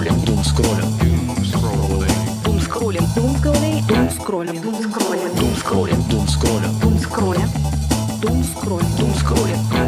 скроллим, дум скроллим, Дум скроллим. Дум скроллим. Дум скроллим. Дум скроллим. дум скроллим, дум скроллим, Дум скроллим. Дум скроллим. дум скроллим.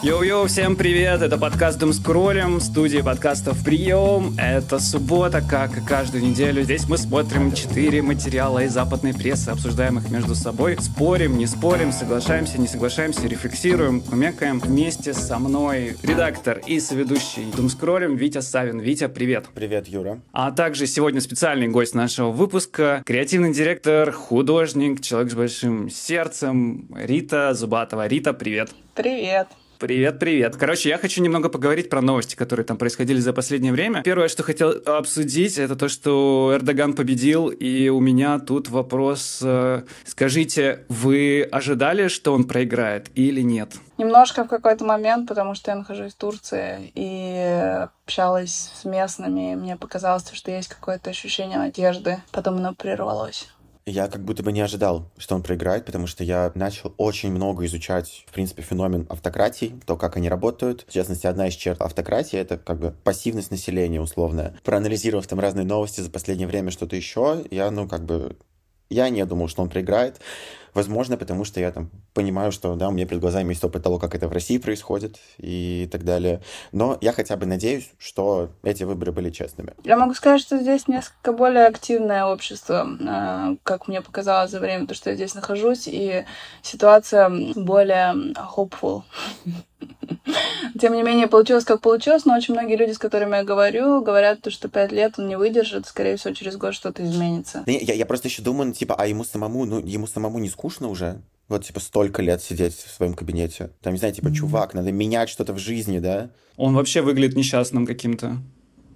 Йоу-йоу, всем привет! Это подкаст Дум Скроллим, студии подкастов Прием. Это суббота, как и каждую неделю. Здесь мы смотрим четыре материала из западной прессы, обсуждаем их между собой, спорим, не спорим, соглашаемся, не соглашаемся, рефлексируем, кумекаем. Вместе со мной редактор и соведущий Дум Скроллим Витя Савин. Витя, привет! Привет, Юра. А также сегодня специальный гость нашего выпуска, креативный директор, художник, человек с большим сердцем Рита Зубатова. Рита, привет! Привет. Привет, привет. Короче, я хочу немного поговорить про новости, которые там происходили за последнее время. Первое, что хотел обсудить, это то, что Эрдоган победил, и у меня тут вопрос. э, Скажите, вы ожидали, что он проиграет или нет? Немножко в какой-то момент, потому что я нахожусь в Турции и общалась с местными, мне показалось, что есть какое-то ощущение надежды. Потом оно прервалось. Я как будто бы не ожидал, что он проиграет, потому что я начал очень много изучать, в принципе, феномен автократий, то, как они работают. В частности, одна из черт автократии — это как бы пассивность населения условная. Проанализировав там разные новости за последнее время, что-то еще, я, ну, как бы... Я не думал, что он проиграет. Возможно, потому что я там понимаю, что, да, у меня перед глазами есть опыт того, как это в России происходит и так далее. Но я хотя бы надеюсь, что эти выборы были честными. Я могу сказать, что здесь несколько более активное общество, э, как мне показалось за время, то, что я здесь нахожусь, и ситуация более hopeful. Тем не менее, получилось как получилось, но очень многие люди, с которыми я говорю, говорят, то, что пять лет он не выдержит, скорее всего, через год что-то изменится. Да Я, я просто еще думаю, ну, типа, а ему самому, ну, ему самому не скучно уже? Вот, типа, столько лет сидеть в своем кабинете. Там, не знаю, типа, чувак, надо менять что-то в жизни, да? Он вообще выглядит несчастным каким-то.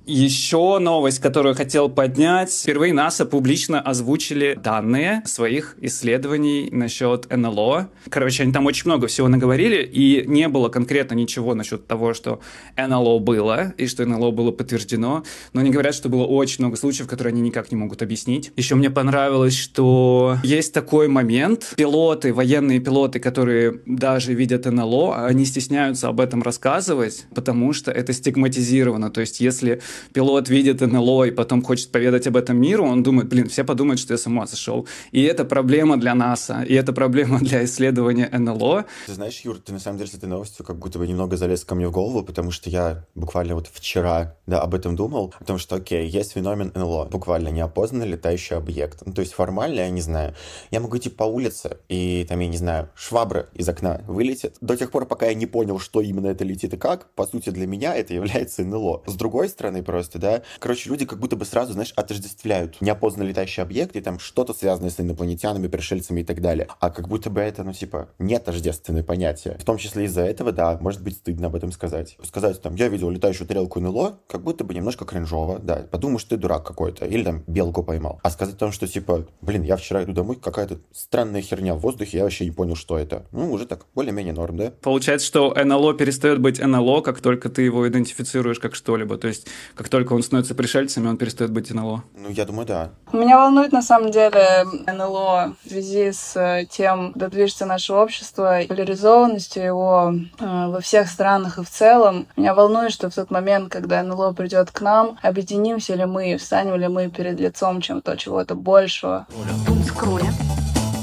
Еще новость, которую хотел поднять. Впервые НАСА публично озвучили данные своих исследований насчет НЛО. Короче, они там очень много всего наговорили, и не было конкретно ничего насчет того, что НЛО было, и что НЛО было подтверждено. Но они говорят, что было очень много случаев, которые они никак не могут объяснить. Еще мне понравилось, что есть такой момент. Пилоты, военные пилоты, которые даже видят НЛО, они стесняются об этом рассказывать, потому что это стигматизировано. То есть, если пилот видит НЛО и потом хочет поведать об этом миру, он думает, блин, все подумают, что я с ума сошел. И это проблема для НАСА, и это проблема для исследования НЛО. Ты знаешь, Юр, ты на самом деле с этой новостью как будто бы немного залез ко мне в голову, потому что я буквально вот вчера, да, об этом думал, о том, что, окей, есть феномен НЛО, буквально неопознанный летающий объект. Ну, то есть формально, я не знаю, я могу идти по улице, и там, я не знаю, швабра из окна вылетит. До тех пор, пока я не понял, что именно это летит и как, по сути, для меня это является НЛО. С другой стороны, просто, да, короче, люди как будто бы сразу, знаешь, отождествляют неопознанный летающий объект и там что-то связанное с инопланетянами, пришельцами и так далее. А как будто бы это, ну, типа, не тождественное понятие. В том числе из-за этого, да, может быть стыдно об этом сказать. Сказать, там, я видел летающую тарелку НЛО, как будто бы немножко кринжово, да. Подумаешь, ты дурак какой-то. Или там белку поймал. А сказать о том, что, типа, блин, я вчера иду домой, какая-то странная херня в воздухе, я вообще не понял, что это. Ну, уже так, более-менее норм, да? Получается, что НЛО перестает быть НЛО, как только ты его идентифицируешь как что-либо. То есть, как только он становится пришельцем, он перестает быть НЛО. Ну, я думаю, да. Меня волнует, на самом деле, НЛО в связи с э, тем, куда движется наше общество, и поляризованностью его э, во всех странах и в целом. Меня волнует, что в тот момент, когда НЛО придет к нам, объединимся ли мы, встанем ли мы перед лицом чем-то, чего-то большего. Дум скроллим.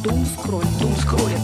Дум скроллим. Дум скроллим.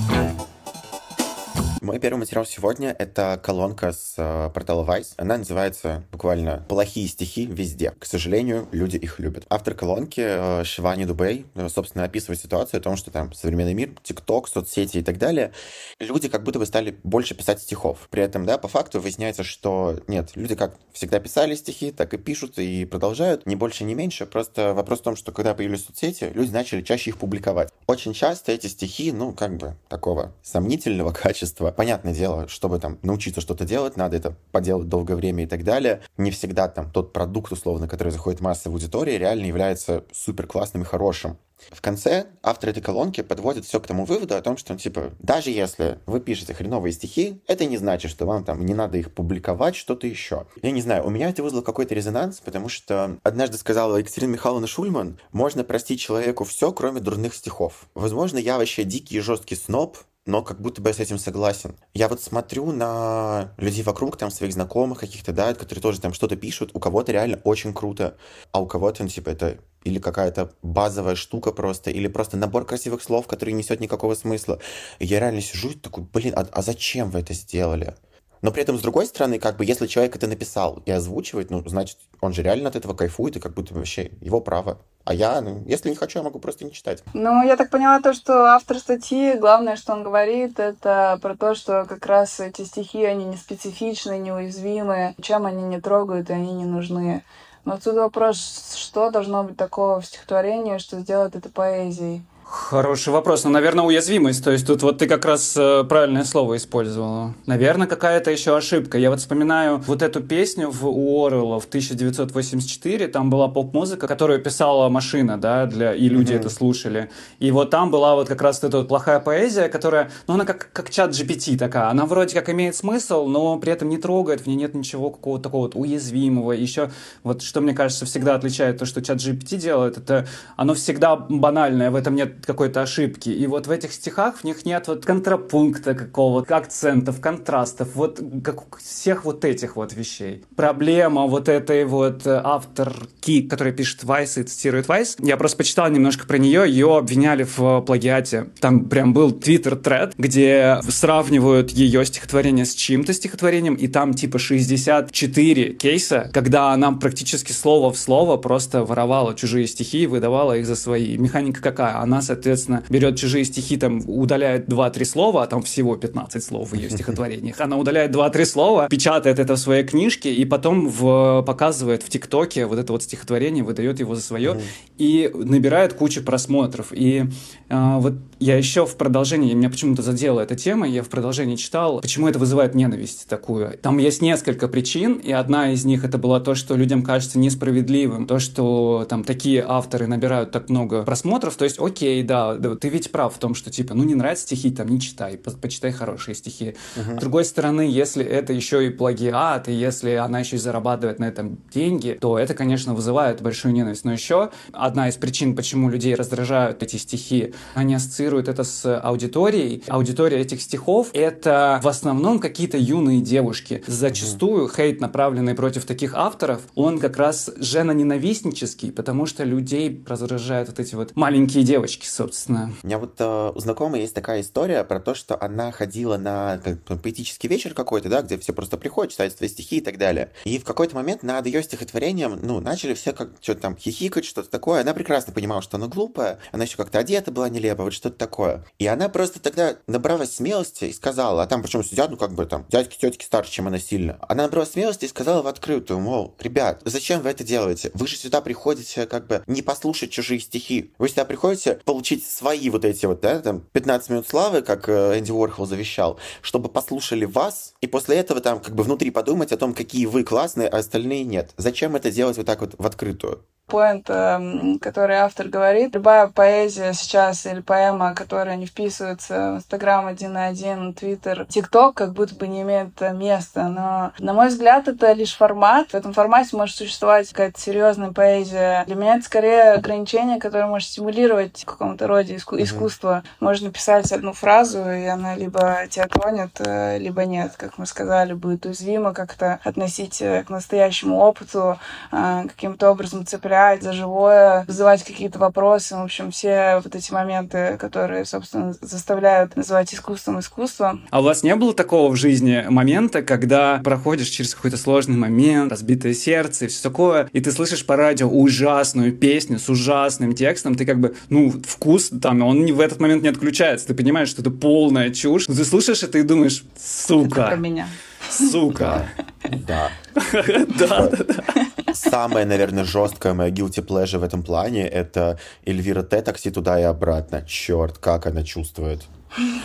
Мой первый материал сегодня — это колонка с э, портала Vice. Она называется буквально «Плохие стихи везде». К сожалению, люди их любят. Автор колонки э, Шивани Дубей, э, собственно, описывает ситуацию о том, что там современный мир, ТикТок, соцсети и так далее, люди как будто бы стали больше писать стихов. При этом, да, по факту выясняется, что нет, люди как всегда писали стихи, так и пишут и продолжают, ни больше, ни меньше. Просто вопрос в том, что когда появились соцсети, люди начали чаще их публиковать. Очень часто эти стихи, ну, как бы такого сомнительного качества, понятное дело, чтобы там научиться что-то делать, надо это поделать долгое время и так далее. Не всегда там тот продукт, условно, который заходит в массовую аудиторию, реально является супер классным и хорошим. В конце автор этой колонки подводит все к тому выводу о том, что, типа, даже если вы пишете хреновые стихи, это не значит, что вам там не надо их публиковать, что-то еще. Я не знаю, у меня это вызвало какой-то резонанс, потому что однажды сказала Екатерина Михайловна Шульман, можно простить человеку все, кроме дурных стихов. Возможно, я вообще дикий и жесткий сноб, но как будто бы я с этим согласен. Я вот смотрю на людей вокруг, там, своих знакомых каких-то, да, которые тоже там что-то пишут, у кого-то реально очень круто, а у кого-то, ну, типа, это или какая-то базовая штука просто, или просто набор красивых слов, который не несет никакого смысла. И я реально сижу и такой, блин, а, а зачем вы это сделали? Но при этом, с другой стороны, как бы, если человек это написал и озвучивает, ну, значит, он же реально от этого кайфует, и как будто вообще его право. А я, ну, если не хочу, я могу просто не читать. Ну, я так поняла то, что автор статьи, главное, что он говорит, это про то, что как раз эти стихи, они не специфичны, неуязвимы, чем они не трогают, и они не нужны. Но тут вопрос, что должно быть такого в стихотворении, что сделает это поэзией? Хороший вопрос. Ну, наверное, уязвимость. То есть тут вот ты как раз э, правильное слово использовала. Наверное, какая-то еще ошибка. Я вот вспоминаю вот эту песню в Уоррелла в 1984. Там была поп-музыка, которую писала машина, да, для... и люди mm-hmm. это слушали. И вот там была вот как раз эта вот плохая поэзия, которая, ну, она как, как чат GPT такая. Она вроде как имеет смысл, но при этом не трогает, в ней нет ничего какого-то такого вот уязвимого. Еще вот что, мне кажется, всегда отличает то, что чат GPT делает, это оно всегда банальное, в этом нет какой-то ошибки. И вот в этих стихах в них нет вот контрапункта какого-то, акцентов, контрастов, вот как всех вот этих вот вещей. Проблема вот этой вот э, авторки, которая пишет Вайс и цитирует Вайс, я просто почитал немножко про нее, ее обвиняли в плагиате. Там прям был твиттер-тред, где сравнивают ее стихотворение с чьим-то стихотворением, и там типа 64 кейса, когда она практически слово в слово просто воровала чужие стихи и выдавала их за свои. Механика какая? Она соответственно, берет чужие стихи, там, удаляет 2-3 слова, а там всего 15 слов в ее стихотворениях. Она удаляет 2-3 слова, печатает это в своей книжке и потом в, показывает в ТикТоке вот это вот стихотворение, выдает его за свое mm-hmm. и набирает кучу просмотров. И а, вот я еще в продолжении, меня почему-то задела эта тема, я в продолжении читал, почему это вызывает ненависть такую. Там есть несколько причин, и одна из них это была то, что людям кажется несправедливым, то, что там такие авторы набирают так много просмотров, то есть окей, да, да, ты ведь прав в том, что типа, ну не нравятся стихи, там не читай, по почитай хорошие стихи. Uh-huh. С другой стороны, если это еще и плагиат, и если она еще и зарабатывает на этом деньги, то это, конечно, вызывает большую ненависть. Но еще одна из причин, почему людей раздражают эти стихи, они ассоциируют это с аудиторией. Аудитория этих стихов — это в основном какие-то юные девушки. Зачастую хейт, направленный против таких авторов, он как раз жена-ненавистнический, потому что людей раздражают вот эти вот маленькие девочки, девочки, собственно. У меня вот э, у знакомой есть такая история про то, что она ходила на как, поэтический вечер какой-то, да, где все просто приходят, читают свои стихи и так далее. И в какой-то момент над ее стихотворением, ну, начали все как что-то там хихикать, что-то такое. Она прекрасно понимала, что она глупая, она еще как-то одета была нелепо, вот что-то такое. И она просто тогда набралась смелости и сказала, а там причем сидят, ну, как бы там, дядьки, тетки старше, чем она сильно. Она набралась смелости и сказала в открытую, мол, ребят, зачем вы это делаете? Вы же сюда приходите как бы не послушать чужие стихи. Вы сюда приходите получить свои вот эти вот, да, там, 15 минут славы, как э, Энди Уорхол завещал, чтобы послушали вас, и после этого там как бы внутри подумать о том, какие вы классные, а остальные нет. Зачем это делать вот так вот в открытую? Поинт, эм, который автор говорит. Любая поэзия сейчас или поэма, которая не вписывается в Инстаграм один на один, Твиттер, ТикТок, как будто бы не имеет места. Но, на мой взгляд, это лишь формат. В этом формате может существовать какая-то серьезная поэзия. Для меня это скорее ограничение, которое может стимулировать в каком-то роде иску- искусство. Можно писать одну фразу, и она либо тебя тронет, э, либо нет. Как мы сказали, будет уязвимо как-то относить э, к настоящему опыту, э, каким-то образом цеплять проверять за живое, вызывать какие-то вопросы. В общем, все вот эти моменты, которые, собственно, заставляют называть искусством искусство. А у вас не было такого в жизни момента, когда проходишь через какой-то сложный момент, разбитое сердце и все такое, и ты слышишь по радио ужасную песню с ужасным текстом, ты как бы, ну, вкус там, он в этот момент не отключается, ты понимаешь, что это полная чушь, но ты слушаешь это и думаешь, сука. Это про меня. Сука. Да. Да, да, да. Самая, наверное, жесткая моя guilty pleasure в этом плане — это Эльвира Т. такси туда и обратно. Черт, как она чувствует.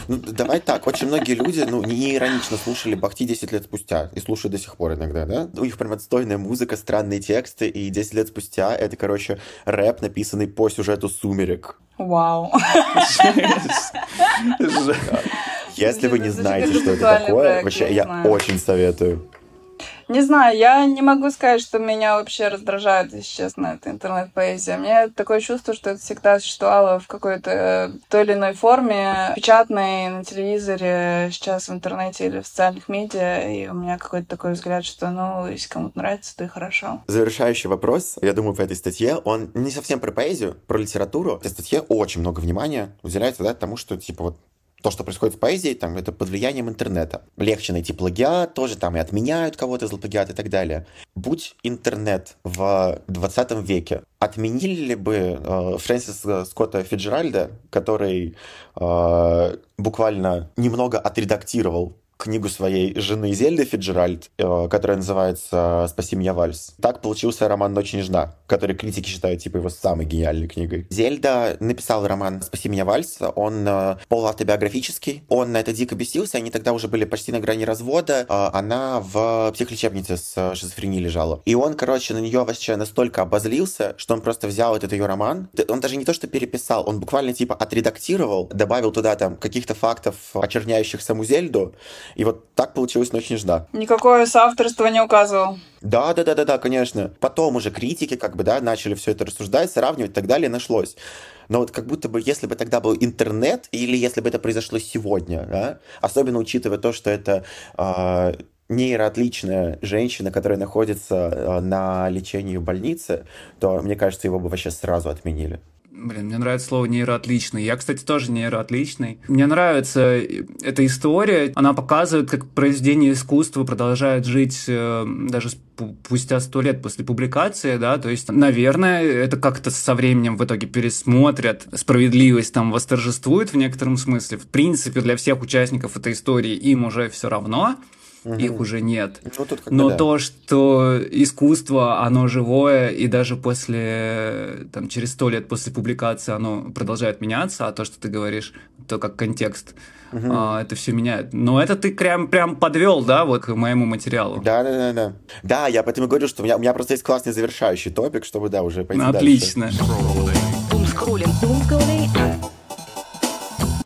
Ну, давай так, очень многие люди, ну, не иронично слушали Бахти 10 лет спустя и слушают до сих пор иногда, да? У них прям отстойная музыка, странные тексты, и 10 лет спустя это, короче, рэп, написанный по сюжету «Сумерек». Вау. Если вы не знаете, что это такое, вообще я очень советую. Не знаю, я не могу сказать, что меня вообще раздражает, если честно, эта интернет-поэзия. Мне такое чувство, что это всегда существовало в какой-то э, той или иной форме, печатной, на телевизоре, сейчас в интернете или в социальных медиа, и у меня какой-то такой взгляд, что, ну, если кому-то нравится, то и хорошо. Завершающий вопрос, я думаю, в этой статье, он не совсем про поэзию, про литературу. В этой статье очень много внимания уделяется да, тому, что, типа, вот то, что происходит в поэзии, там, это под влиянием интернета. Легче найти плагиат, тоже там и отменяют кого-то за плагиат и так далее. Будь интернет в 20 веке, отменили ли бы э, Фрэнсиса Скотта Фиджеральда, который э, буквально немного отредактировал книгу своей жены Зельды Фиджеральд, э, которая называется «Спаси меня, Вальс». Так получился роман «Ночь нежна», который критики считают типа его самой гениальной книгой. Зельда написал роман «Спаси меня, Вальс». Он э, полуавтобиографический. Он на это дико бесился. Они тогда уже были почти на грани развода. Э, она в психлечебнице с шизофренией лежала. И он, короче, на нее вообще настолько обозлился, что он просто взял этот ее роман. Он даже не то, что переписал, он буквально типа отредактировал, добавил туда там каких-то фактов, очерняющих саму Зельду, и вот так получилось «Ночь нежна». Никакое соавторство не указывал. Да, да, да, да, да, конечно. Потом уже критики как бы, да, начали все это рассуждать, сравнивать и так далее, нашлось. Но вот как будто бы, если бы тогда был интернет, или если бы это произошло сегодня, да, особенно учитывая то, что это э, нейроотличная женщина, которая находится э, на лечении в больнице, то, мне кажется, его бы вообще сразу отменили. Блин, мне нравится слово нейроотличный. Я, кстати, тоже нейроотличный. Мне нравится эта история. Она показывает, как произведение искусства продолжает жить э, даже спустя сто лет после публикации, да, то есть, наверное, это как-то со временем в итоге пересмотрят, справедливость там восторжествует в некотором смысле. В принципе, для всех участников этой истории им уже все равно, угу. их уже нет. Ну, тут Но да. то, что искусство, оно живое, и даже после, там, через сто лет после публикации оно продолжает меняться, а то, что ты говоришь, то как контекст, угу. а, это все меняет. Но это ты прям, прям подвел, да, вот к моему материалу. Да, да, да, да. Да, я поэтому говорю, что у меня, у меня просто есть классный завершающий топик, чтобы, да, уже пойти Отлично. дальше.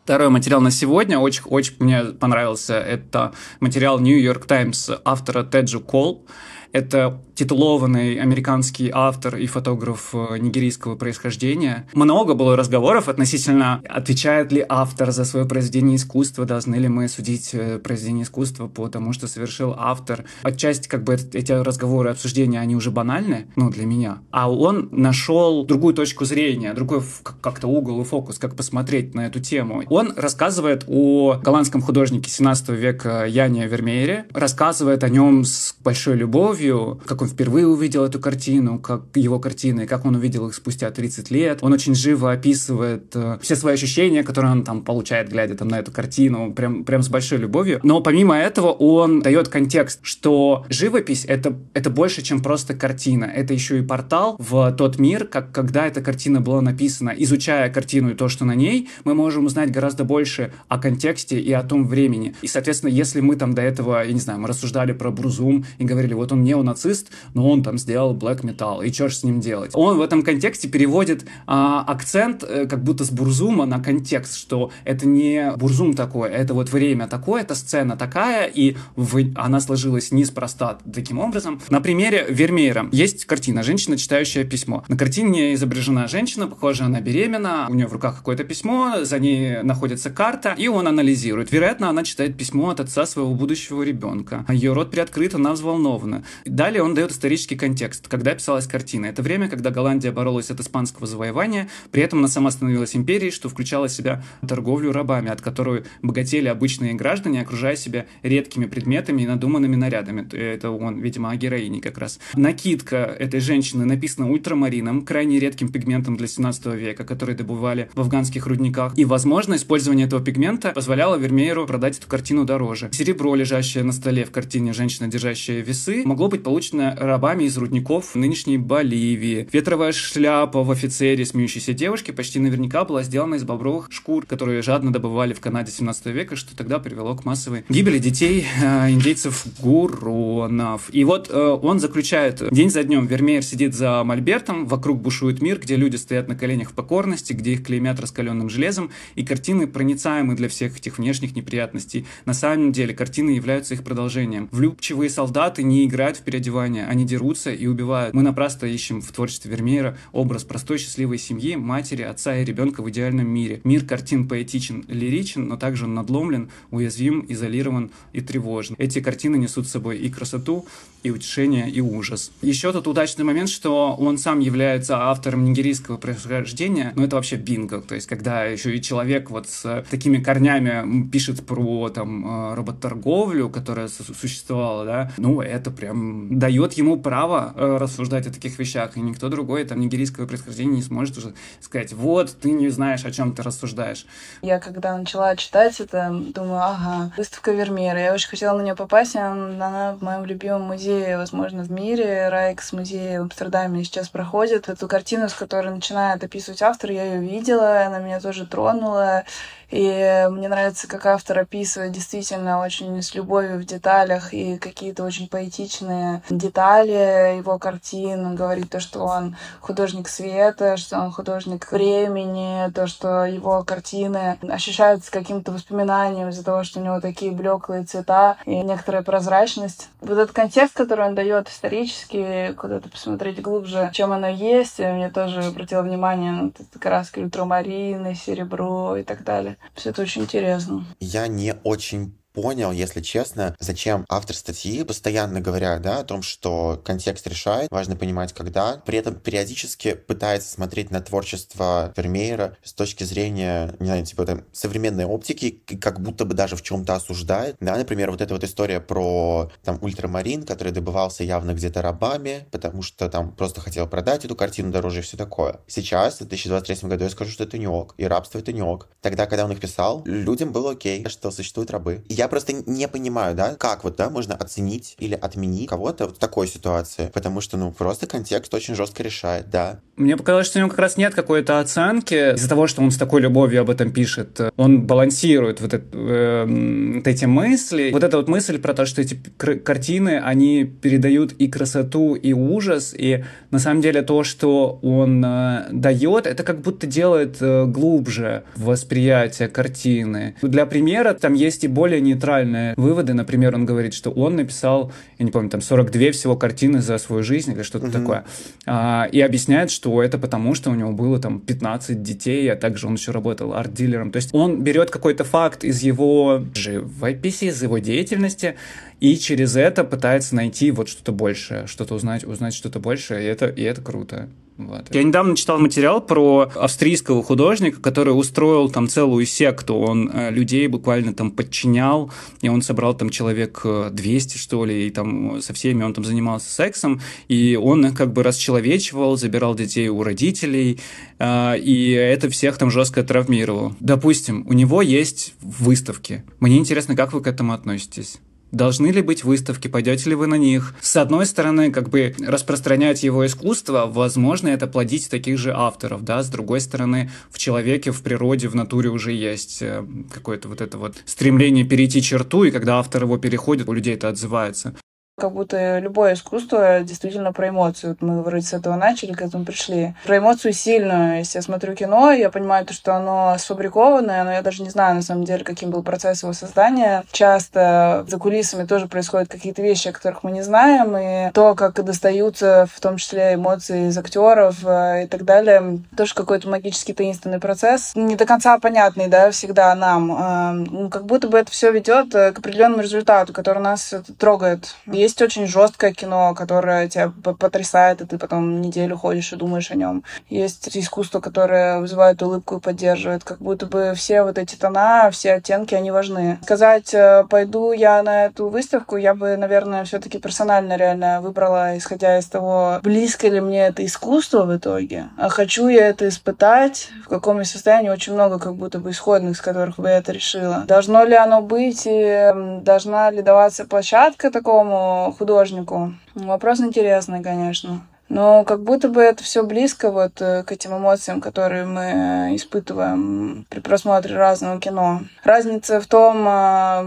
Второй материал на сегодня, очень, очень мне понравился, это материал New York Times автора Теджу Кол. Это титулованный американский автор и фотограф э, нигерийского происхождения. Много было разговоров относительно, отвечает ли автор за свое произведение искусства, должны ли мы судить э, произведение искусства по тому, что совершил автор. Отчасти как бы эти разговоры, обсуждения, они уже банальны, ну, для меня. А он нашел другую точку зрения, другой как-то угол и фокус, как посмотреть на эту тему. Он рассказывает о голландском художнике 17 века Яне Вермеере, рассказывает о нем с большой любовью, как он впервые увидел эту картину, как его картины, как он увидел их спустя 30 лет. Он очень живо описывает э, все свои ощущения, которые он там получает, глядя там на эту картину, прям, прям с большой любовью. Но помимо этого он дает контекст, что живопись это, это больше, чем просто картина. Это еще и портал в тот мир, как когда эта картина была написана. Изучая картину и то, что на ней, мы можем узнать гораздо больше о контексте и о том времени. И, соответственно, если мы там до этого, я не знаю, мы рассуждали про Брузум и говорили, вот он неонацист, но он там сделал black metal, и что ж с ним делать? Он в этом контексте переводит а, акцент э, как будто с Бурзума на контекст, что это не Бурзум такой, это вот время такое, это сцена такая, и в, она сложилась неспроста таким образом. На примере Вермеера есть картина «Женщина, читающая письмо». На картине изображена женщина, похоже, она беременна, у нее в руках какое-то письмо, за ней находится карта, и он анализирует. Вероятно, она читает письмо от отца своего будущего ребенка. Ее рот приоткрыт, она взволнована. Далее он дает исторический контекст, когда писалась картина. Это время, когда Голландия боролась от испанского завоевания, при этом она сама становилась империей, что включало в себя торговлю рабами, от которой богатели обычные граждане, окружая себя редкими предметами и надуманными нарядами. Это он, видимо, о героине как раз. Накидка этой женщины написана ультрамарином, крайне редким пигментом для 17 века, который добывали в афганских рудниках. И, возможно, использование этого пигмента позволяло Вермееру продать эту картину дороже. Серебро, лежащее на столе в картине «Женщина, держащая весы», могло быть получено рабами из рудников нынешней Боливии. Ветровая шляпа в офицере смеющейся девушки почти наверняка была сделана из бобровых шкур, которые жадно добывали в Канаде 17 века, что тогда привело к массовой гибели детей э, индейцев Гуронов. И вот э, он заключает, день за днем Вермеер сидит за мольбертом, вокруг бушует мир, где люди стоят на коленях в покорности, где их клеймят раскаленным железом, и картины проницаемы для всех этих внешних неприятностей. На самом деле картины являются их продолжением. Влюбчивые солдаты не играют играют в переодевание, они дерутся и убивают. Мы напрасно ищем в творчестве Вермеера образ простой счастливой семьи, матери, отца и ребенка в идеальном мире. Мир картин поэтичен, лиричен, но также он надломлен, уязвим, изолирован и тревожен. Эти картины несут с собой и красоту, и утешение, и ужас. Еще тут удачный момент, что он сам является автором нигерийского происхождения, но это вообще бинго, то есть когда еще и человек вот с такими корнями пишет про там э, работорговлю, которая существовала, да, ну это прям дает ему право э, рассуждать о таких вещах, и никто другой там нигерийского происхождения не сможет уже сказать, вот, ты не знаешь, о чем ты рассуждаешь. Я когда начала читать это, думаю, ага, выставка Вермеера, я очень хотела на нее попасть, она в моем любимом музее, возможно, в мире, Райкс музей в Амстердаме сейчас проходит. Эту картину, с которой начинает описывать автор, я ее видела, она меня тоже тронула. И мне нравится, как автор описывает действительно очень с любовью в деталях и какие-то очень поэтичные детали его картин. Он говорит то, что он художник света, что он художник времени, то, что его картины ощущаются каким-то воспоминанием из-за того, что у него такие блеклые цвета и некоторая прозрачность. Вот этот контекст, который он дает исторически, куда-то посмотреть глубже, чем оно есть, мне тоже обратило внимание на краски ультрамарины, серебро и так далее. Все это очень интересно. Я не очень понял, если честно, зачем автор статьи постоянно говорят, да, о том, что контекст решает, важно понимать, когда. При этом периодически пытается смотреть на творчество Вермеера с точки зрения, не знаю, типа там современной оптики, как будто бы даже в чем-то осуждает. Да, например, вот эта вот история про там ультрамарин, который добывался явно где-то рабами, потому что там просто хотел продать эту картину дороже и все такое. Сейчас, в 2023 году, я скажу, что это не ок, и рабство это не ок. Тогда, когда он их писал, людям было окей, что существуют рабы. И я я просто не понимаю, да, как вот, да, можно оценить или отменить кого-то в такой ситуации, потому что, ну, просто контекст очень жестко решает, да. Мне показалось, что у него как раз нет какой-то оценки из-за того, что он с такой любовью об этом пишет. Он балансирует вот, это, э, вот эти мысли. Вот эта вот мысль про то, что эти картины, они передают и красоту, и ужас, и на самом деле то, что он э, дает, это как будто делает э, глубже восприятие картины. Для примера там есть и более не нейтральные выводы. Например, он говорит, что он написал, я не помню, там 42 всего картины за свою жизнь или что-то угу. такое. А, и объясняет, что это потому, что у него было там 15 детей, а также он еще работал арт-дилером. То есть он берет какой-то факт из его живописи, из его деятельности, и через это пытается найти вот что-то большее, что-то узнать, узнать что-то большее, и это, и это круто. Вот. Я недавно читал материал про австрийского художника, который устроил там целую секту. Он э, людей буквально там подчинял, и он собрал там человек 200, э, что ли, и там со всеми он там занимался сексом, и он их как бы расчеловечивал, забирал детей у родителей, э, и это всех там жестко травмировало. Допустим, у него есть выставки. Мне интересно, как вы к этому относитесь? Должны ли быть выставки, пойдете ли вы на них? С одной стороны, как бы распространять его искусство, возможно, это плодить таких же авторов, да, с другой стороны, в человеке, в природе, в натуре уже есть э, какое-то вот это вот стремление перейти черту, и когда автор его переходит, у людей это отзывается. Как будто любое искусство действительно про эмоцию. Вот мы вроде с этого начали, к этому пришли. Про эмоцию сильную. Если я смотрю кино, я понимаю, то, что оно сфабрикованное, но я даже не знаю, на самом деле, каким был процесс его создания. Часто за кулисами тоже происходят какие-то вещи, о которых мы не знаем, и то, как достаются, в том числе, эмоции из актеров э, и так далее, тоже какой-то магический таинственный процесс. Не до конца понятный, да, всегда нам. Э, ну, как будто бы это все ведет э, к определенному результату, который нас трогает. Есть очень жесткое кино, которое тебя потрясает, и ты потом неделю ходишь и думаешь о нем. Есть искусство, которое вызывает улыбку и поддерживает. Как будто бы все вот эти тона, все оттенки, они важны. Сказать, э, пойду я на эту выставку, я бы, наверное, все-таки персонально реально выбрала, исходя из того, близко ли мне это искусство в итоге, а хочу я это испытать, в каком я состоянии, очень много как будто бы исходных, с которых бы я это решила. Должно ли оно быть, и должна ли даваться площадка такому художнику. Вопрос интересный, конечно. Но как будто бы это все близко вот э, к этим эмоциям, которые мы испытываем при просмотре разного кино. Разница в том, а,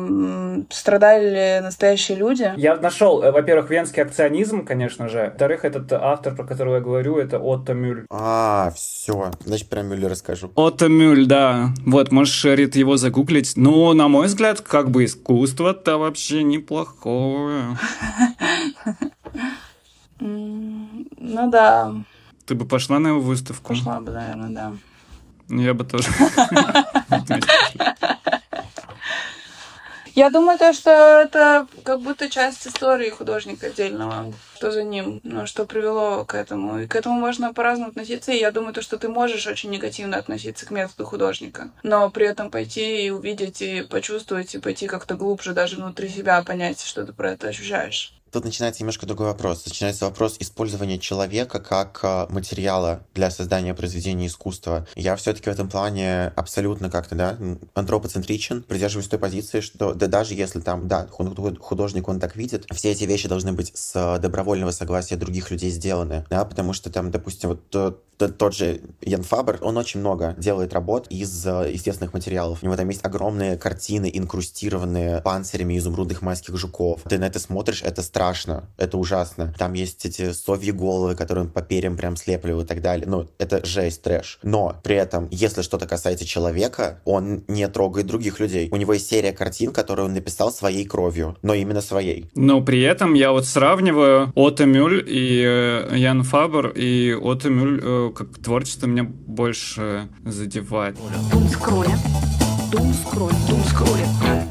страдали ли настоящие люди. Я нашел, э, во-первых, венский акционизм, конечно же. Во-вторых, этот автор, про которого я говорю, это Отто Мюль. А, все. Значит, про Мюля расскажу. Отто Мюль, да. Вот, можешь, Рит, его загуглить. Но, на мой взгляд, как бы искусство-то вообще неплохое. Ну да, Ты бы пошла на его выставку? пошла бы, наверное, да. Ну, Я бы тоже. Я думаю, то, что это как будто часть истории художника отдельного, что за ним, ну, что привело к этому. И к этому можно по-разному относиться. И я думаю, то, что ты можешь очень негативно относиться к методу художника, но при этом пойти и увидеть, и почувствовать, и пойти как-то глубже даже внутри себя, понять, что ты про это ощущаешь. Тут начинается немножко другой вопрос. Начинается вопрос использования человека как а, материала для создания произведения искусства. Я все-таки в этом плане абсолютно как-то, да, антропоцентричен, придерживаюсь той позиции, что да, даже если там, да, ху- художник, он так видит, все эти вещи должны быть с добровольного согласия других людей сделаны, да, потому что там, допустим, вот то- то- тот же Ян Фабер, он очень много делает работ из а, естественных материалов. У него там есть огромные картины, инкрустированные панцирями изумрудных майских жуков. Ты на это смотришь, это страшно, это ужасно. Там есть эти совьи головы, которые он по перьям прям слепливал и так далее. Ну, это жесть, трэш. Но при этом, если что-то касается человека, он не трогает других людей. У него есть серия картин, которые он написал своей кровью, но именно своей. Но при этом я вот сравниваю Отто Мюль и э, Ян Фабер, и Отто Мюль э, как творчество меня больше задевает. Дум скролля. Дум скролля. Дум скролля.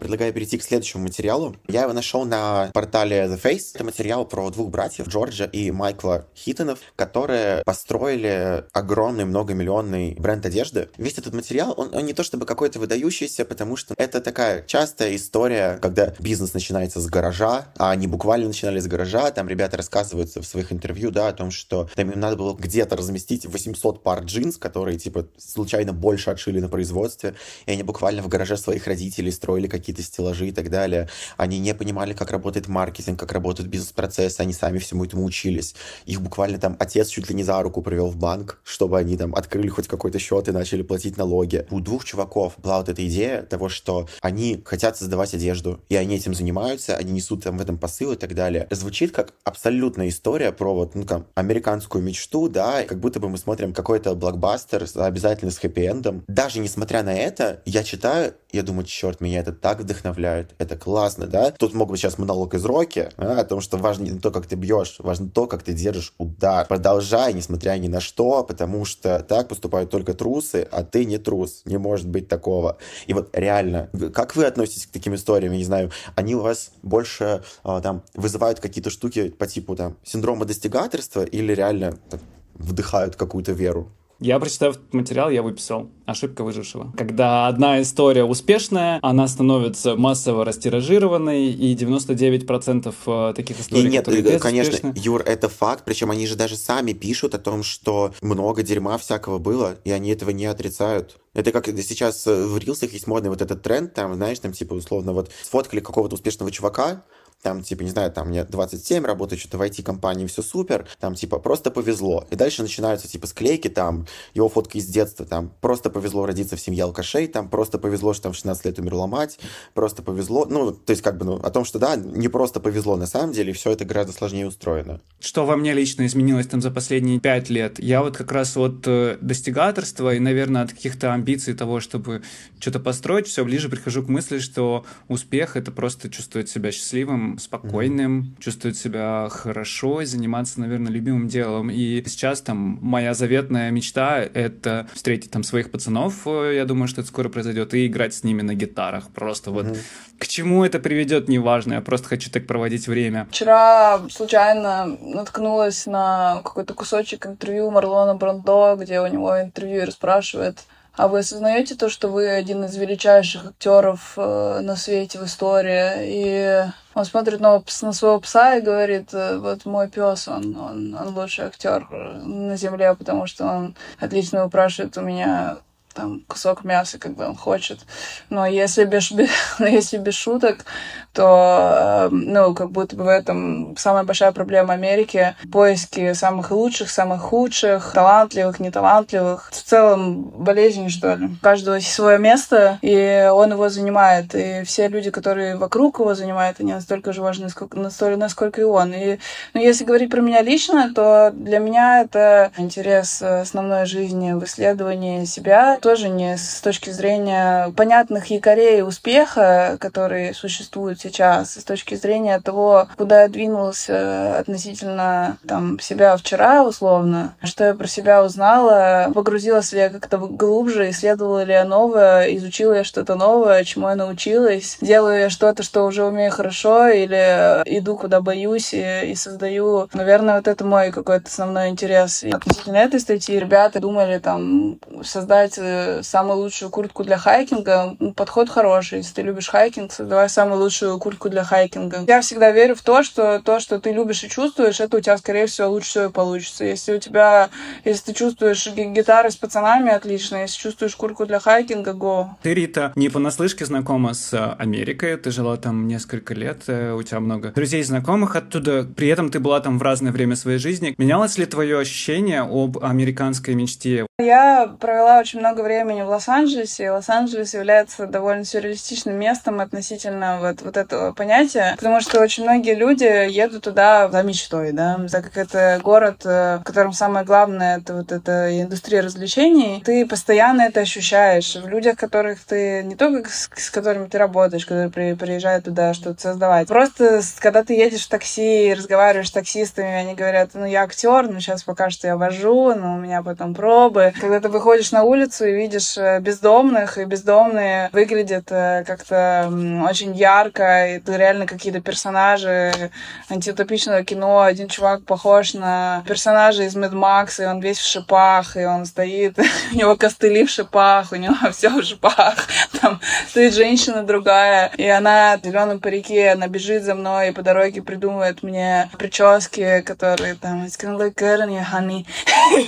Предлагаю перейти к следующему материалу. Я его нашел на портале The Face. Это материал про двух братьев, Джорджа и Майкла Хиттонов, которые построили огромный многомиллионный бренд одежды. Весь этот материал, он, он не то чтобы какой-то выдающийся, потому что это такая частая история, когда бизнес начинается с гаража, а они буквально начинали с гаража. Там ребята рассказывают в своих интервью, да, о том, что там им надо было где-то разместить 800 пар джинс, которые, типа, случайно больше отшили на производстве, и они буквально в гараже своих родителей строили какие-то стеллажи и так далее. Они не понимали, как работает маркетинг, как работают бизнес-процессы, они сами всему этому учились. Их буквально там отец чуть ли не за руку привел в банк, чтобы они там открыли хоть какой-то счет и начали платить налоги. У двух чуваков была вот эта идея того, что они хотят создавать одежду, и они этим занимаются, они несут там в этом посыл и так далее. Звучит как абсолютная история про вот, ну, там, американскую мечту, да, как будто бы мы смотрим какой-то блокбастер обязательно с хэппи-эндом. Даже несмотря на это, я читаю, я думаю, черт, меня это так вдохновляет, это классно, да. Тут мог быть сейчас монолог из Роки, а, о том, что важно не то, как ты бьешь, важно то, как ты держишь удар. Продолжай, несмотря ни на что, потому что так поступают только трусы, а ты не трус, не может быть такого. И вот реально, как вы относитесь к таким историям, я не знаю, они у вас больше а, там вызывают какие-то штуки по типу там синдрома достигаторства или реально так, вдыхают какую-то веру? Я, прочитав этот материал, я выписал «Ошибка выжившего». Когда одна история успешная, она становится массово растиражированной, и 99% э, таких историй, И нет, которые э, конечно, безуспешны- Юр, это факт, причем они же даже сами пишут о том, что много дерьма всякого было, и они этого не отрицают. Это как сейчас э, в рилсах есть модный вот этот тренд, там, знаешь, там, типа, условно, вот сфоткали какого-то успешного чувака, там, типа, не знаю, там, мне 27, работаю что-то в IT-компании, все супер, там, типа, просто повезло. И дальше начинаются, типа, склейки, там, его фотки из детства, там, просто повезло родиться в семье алкашей, там, просто повезло, что там в 16 лет умерла мать, просто повезло, ну, то есть, как бы, ну, о том, что, да, не просто повезло на самом деле, все это гораздо сложнее устроено. Что во мне лично изменилось там за последние пять лет? Я вот как раз от э, достигаторства и, наверное, от каких-то амбиций того, чтобы что-то построить, все ближе прихожу к мысли, что успех — это просто чувствовать себя счастливым, спокойным, чувствовать себя хорошо и заниматься, наверное, любимым делом. И сейчас там моя заветная мечта — это встретить там своих пацанов, я думаю, что это скоро произойдет, и играть с ними на гитарах. Просто вот к чему это приведет, неважно, я просто хочу так проводить время. Вчера случайно наткнулась на какой-то кусочек интервью Марлона Брандо, где у него интервьюер спрашивает, а вы осознаете то, что вы один из величайших актеров э, на свете в истории? И он смотрит на, на своего пса и говорит, э, вот мой пес, он, он, он лучший актер на земле, потому что он отлично выпрашивает у меня там кусок мяса, когда он хочет. Но если без, но если без шуток, то, э, ну, как будто бы в этом самая большая проблема Америки — поиски самых лучших, самых худших, талантливых, неталантливых. В целом болезнь, что ли. У каждого есть свое место, и он его занимает. И все люди, которые вокруг его занимают, они настолько же важны, настолько, насколько и он. И ну, если говорить про меня лично, то для меня это интерес э, основной жизни в исследовании себя, тоже не с точки зрения понятных якорей успеха, которые существуют сейчас, с точки зрения того, куда я двинулся относительно там, себя вчера, условно, что я про себя узнала, погрузилась ли я как-то глубже, исследовала ли я новое, изучила я что-то новое, чему я научилась, делаю я что-то, что уже умею хорошо, или иду куда боюсь и, и создаю. Наверное, вот это мой какой-то основной интерес. И относительно этой статьи ребята думали там создать э, самую лучшую куртку для хайкинга. Подход хороший. Если ты любишь хайкинг, создавай самую лучшую куртку для хайкинга. Я всегда верю в то, что то, что ты любишь и чувствуешь, это у тебя, скорее всего, лучше всего и получится. Если у тебя, если ты чувствуешь гитары с пацанами, отлично. Если чувствуешь куртку для хайкинга, го. Ты, Рита, не понаслышке знакома с э, Америкой, ты жила там несколько лет, э, у тебя много друзей и знакомых оттуда, при этом ты была там в разное время своей жизни. Менялось ли твое ощущение об американской мечте? Я провела очень много времени в Лос-Анджелесе, и Лос-Анджелес является довольно сюрреалистичным местом относительно вот, вот этого понятия, потому что очень многие люди едут туда за мечтой, да, так как это город, э, в котором самое главное это вот эта индустрия развлечений, ты постоянно это ощущаешь в людях, которых ты не только с, с которыми ты работаешь, которые при, приезжают туда что-то создавать, просто когда ты едешь в такси и разговариваешь с таксистами, они говорят, ну я актер, ну сейчас пока что я вожу, но у меня потом пробы, когда ты выходишь на улицу видишь э, бездомных, и бездомные выглядят э, как-то очень ярко, и ты реально какие-то персонажи антиутопичного кино. Один чувак похож на персонажа из Мэд Макс, и он весь в шипах, и он стоит, у него костыли в шипах, у него все в шипах. Там стоит женщина другая, и она в зеленом парике, она бежит за мной и по дороге придумывает мне прически, которые там It's gonna look good on you, honey.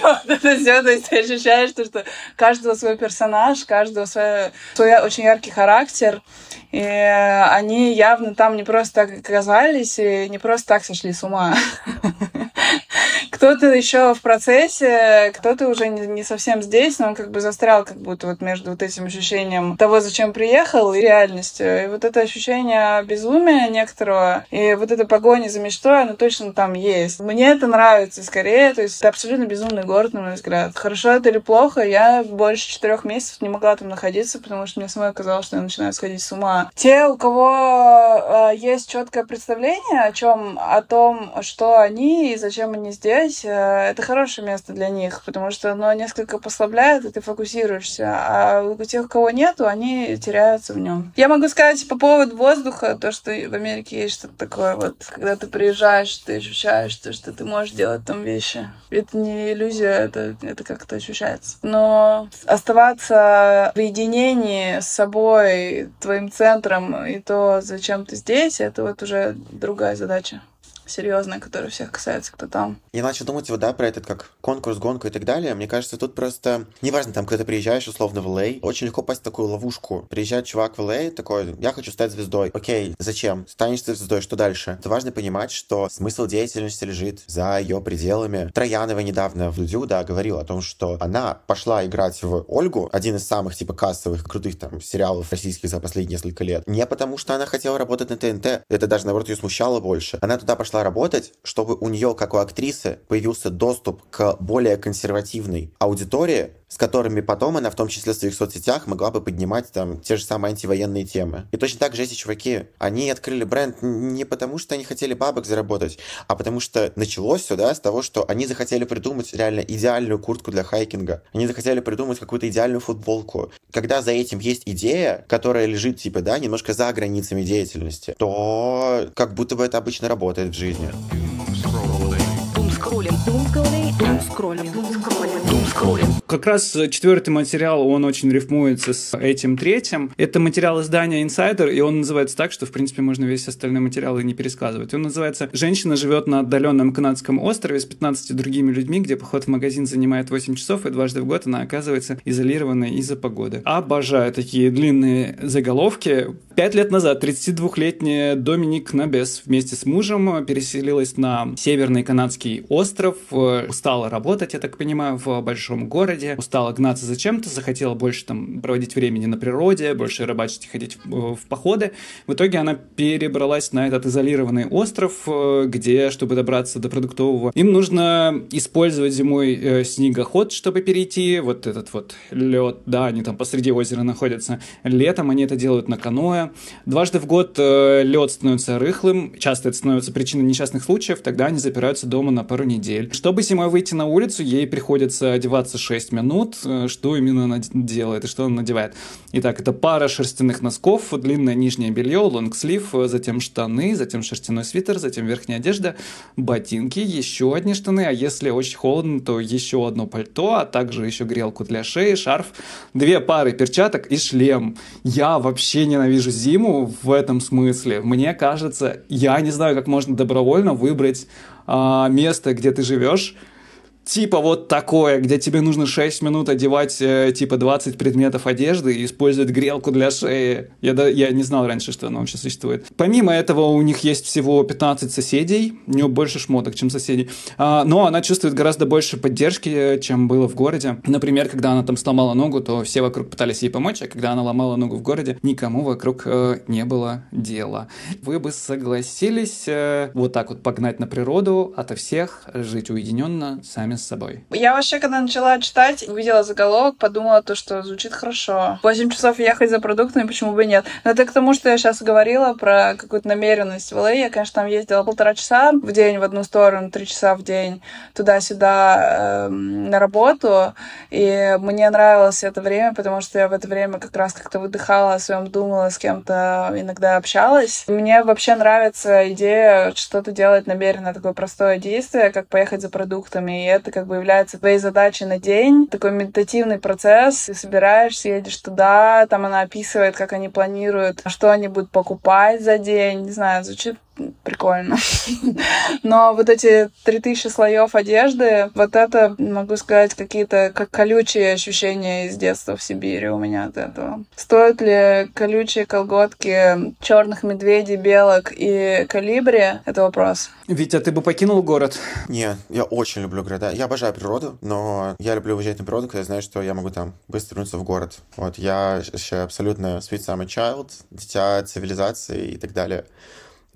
вот это все, то есть ощущаешь, что, что каждого свой персонаж, каждого свой, свой очень яркий характер. И они явно там не просто так оказались и не просто так сошли с ума. кто-то еще в процессе, кто-то уже не, не совсем здесь, но он как бы застрял как будто вот между вот этим ощущением того, зачем приехал, и реальностью. И вот это ощущение безумия некоторого, и вот эта погоня за мечтой, оно точно там есть. Мне это нравится скорее, то есть это абсолютно безумный город, на мой взгляд. Хорошо это или плохо, я больше четырех месяцев не могла там находиться, потому что мне самой казалось, что я начинаю сходить с ума. Те, у кого э, есть четкое представление о чем, о том, что они и зачем они здесь, здесь, э, это хорошее место для них, потому что оно несколько послабляет, и ты фокусируешься. А у тех, кого нету, они теряются в нем. Я могу сказать по поводу воздуха, то, что в Америке есть что-то такое вот, когда ты приезжаешь, ты ощущаешь то, что ты можешь делать там вещи. Это не иллюзия, это, это как-то ощущается. Но оставаться в единении с собой, твоим центром и то, зачем ты здесь, это вот уже другая задача серьезная, которая всех касается, кто там. Я начал думать вот, да, про этот как конкурс, гонку и так далее. Мне кажется, тут просто, неважно, там, когда ты приезжаешь, условно, в Л.А., очень легко попасть в такую ловушку. Приезжает чувак в Л.А., такой, я хочу стать звездой. Окей, зачем? Станешь ты звездой, что дальше? Это важно понимать, что смысл деятельности лежит за ее пределами. Троянова недавно в Дудю, да, говорил о том, что она пошла играть в Ольгу, один из самых, типа, кассовых, крутых там сериалов российских за последние несколько лет. Не потому, что она хотела работать на ТНТ. Это даже, наоборот, ее смущало больше. Она туда пошла работать, чтобы у нее, как у актрисы, появился доступ к более консервативной аудитории, с которыми потом она, в том числе в своих соцсетях, могла бы поднимать там те же самые антивоенные темы. И точно так же эти чуваки, они открыли бренд не потому, что они хотели бабок заработать, а потому что началось все, да, с того, что они захотели придумать реально идеальную куртку для хайкинга. Они захотели придумать какую-то идеальную футболку. Когда за этим есть идея, которая лежит, типа, да, немножко за границами деятельности, то как будто бы это обычно работает в жизни. Думскроллинг. Думскроллинг. Думскроллинг. Думскроллинг. Думскроллинг. Как раз четвертый материал, он очень рифмуется с этим третьим. Это материал издания Insider, и он называется так, что, в принципе, можно весь остальной материал и не пересказывать. Он называется «Женщина живет на отдаленном канадском острове с 15 другими людьми, где поход в магазин занимает 8 часов, и дважды в год она оказывается изолированной из-за погоды». Обожаю такие длинные заголовки. Пять лет назад 32-летняя Доминик Набес вместе с мужем переселилась на северный канадский остров, стала работать, я так понимаю, в большом городе, городе, устала гнаться за чем-то, захотела больше там проводить времени на природе, больше рыбачить и ходить в, в походы. В итоге она перебралась на этот изолированный остров, э, где, чтобы добраться до продуктового, им нужно использовать зимой э, снегоход, чтобы перейти, вот этот вот лед, да, они там посреди озера находятся. Летом они это делают на каноэ. Дважды в год э, лед становится рыхлым, часто это становится причиной несчастных случаев, тогда они запираются дома на пару недель. Чтобы зимой выйти на улицу, ей приходится одеваться 6 минут. Э, что именно она делает и что она надевает? Итак, это пара шерстяных носков, длинное нижнее белье, лонгслив, э, затем штаны, затем шерстяной свитер, затем верхняя одежда, ботинки, еще одни штаны, а если очень холодно, то еще одно пальто, а также еще грелку для шеи, шарф, две пары перчаток и шлем. Я вообще ненавижу зиму в этом смысле. Мне кажется, я не знаю, как можно добровольно выбрать а, место, где ты живешь, типа вот такое, где тебе нужно 6 минут одевать э, типа 20 предметов одежды и использовать грелку для шеи. Я, да, я не знал раньше, что она вообще существует. Помимо этого, у них есть всего 15 соседей, у нее больше шмоток, чем соседей. А, но она чувствует гораздо больше поддержки, чем было в городе. Например, когда она там сломала ногу, то все вокруг пытались ей помочь, а когда она ломала ногу в городе, никому вокруг э, не было дела. Вы бы согласились э, вот так вот погнать на природу, ото всех, жить уединенно, сами с собой? Я вообще, когда начала читать, увидела заголовок, подумала то, что звучит хорошо. Восемь часов ехать за продуктами, почему бы нет. Но это к тому, что я сейчас говорила про какую-то намеренность в ЛА. Я, конечно, там ездила полтора часа в день в одну сторону, три часа в день туда-сюда э, на работу. И мне нравилось это время, потому что я в это время как раз как-то выдыхала о своем, думала, с кем-то иногда общалась. Мне вообще нравится идея что-то делать намеренно, такое простое действие, как поехать за продуктами. И это как бы является твоей задачей на день. Такой медитативный процесс. Ты собираешься, едешь туда, там она описывает, как они планируют, что они будут покупать за день. Не знаю, звучит прикольно. Но вот эти 3000 слоев одежды, вот это, могу сказать, какие-то как колючие ощущения из детства в Сибири у меня от этого. Стоят ли колючие колготки черных медведей, белок и калибри? Это вопрос. Витя, ты бы покинул город? Не, я очень люблю города. Я обожаю природу, но я люблю уезжать на природу, когда я знаю, что я могу там быстро вернуться в город. Вот, я еще абсолютно sweet summer child, дитя цивилизации и так далее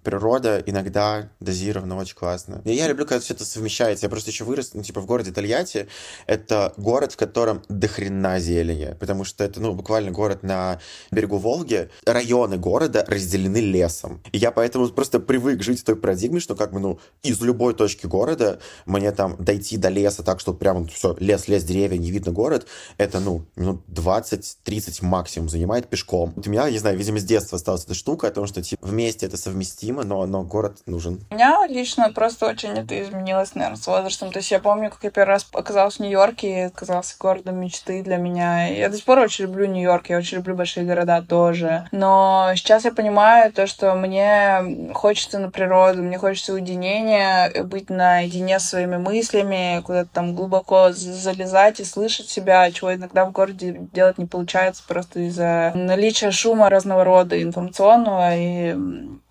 природа иногда дозирована очень классно. И я люблю, когда все это совмещается. Я просто еще вырос, ну, типа, в городе Тольятти. Это город, в котором дохрена зелени, потому что это, ну, буквально город на берегу Волги. Районы города разделены лесом. И я поэтому просто привык жить в той парадигме, что как бы, ну, из любой точки города мне там дойти до леса так, что прям все, лес, лес, деревья, не видно город, это, ну, минут 20-30 максимум занимает пешком. Вот у меня, не знаю, видимо, с детства осталась эта штука о том, что, типа, вместе это совместимо, но, но город нужен. У меня лично просто очень это изменилось, наверное, с возрастом. То есть я помню, как я первый раз оказалась в Нью-Йорке, и оказался городом мечты для меня. Я до сих пор очень люблю Нью-Йорк, я очень люблю большие города тоже. Но сейчас я понимаю то, что мне хочется на природу, мне хочется уединения, быть наедине с своими мыслями, куда-то там глубоко залезать и слышать себя, чего иногда в городе делать не получается просто из-за наличия шума разного рода информационного и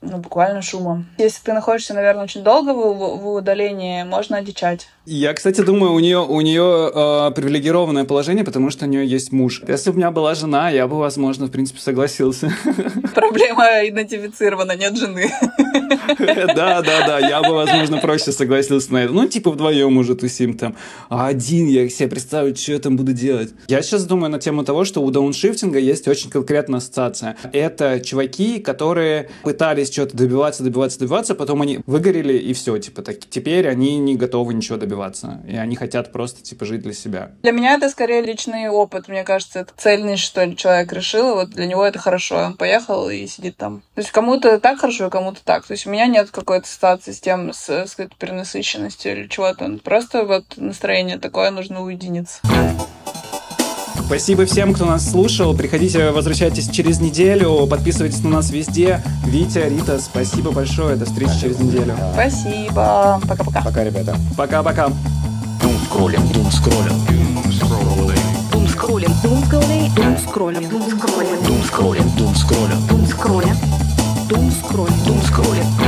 ну, буквально шума. Если ты находишься, наверное, очень долго в, в удалении, можно одичать. Я, кстати, думаю, у нее у нее э, привилегированное положение, потому что у нее есть муж. Если бы у меня была жена, я бы, возможно, в принципе, согласился. Проблема идентифицирована, нет жены. Да, да, да, я бы, возможно, проще согласился на это. Ну, типа вдвоем уже тусим там. А один я себе представить, что я там буду делать. Я сейчас думаю на тему того, что у дауншифтинга есть очень конкретная ассоциация. Это чуваки, которые пытались что-то добиваться, добиваться, добиваться, потом они выгорели и все, типа, так, теперь они не готовы ничего добиваться, и они хотят просто, типа, жить для себя. Для меня это скорее личный опыт, мне кажется, это цельный, что ли, человек решил, и вот для него это хорошо, он поехал и сидит там. То есть кому-то так хорошо, а кому-то так. То есть у меня нет какой-то ассоциации с тем, с, с перенасыщенностью или чего-то. Просто вот настроение такое, нужно уединиться. Спасибо всем, кто нас слушал. Приходите, возвращайтесь через неделю. Подписывайтесь на нас везде. Витя, Рита, спасибо большое. До встречи через неделю. Спасибо. Пока-пока. Пока, ребята. Пока-пока. Дум скроллим. Дум скроллим. Дум скроллим. Дум скроллим. Дум скроллим. Дум скроллим. Дум скроллим. Дум скроллим. Дум скроллим. Дум скроллим. Дум скроллим.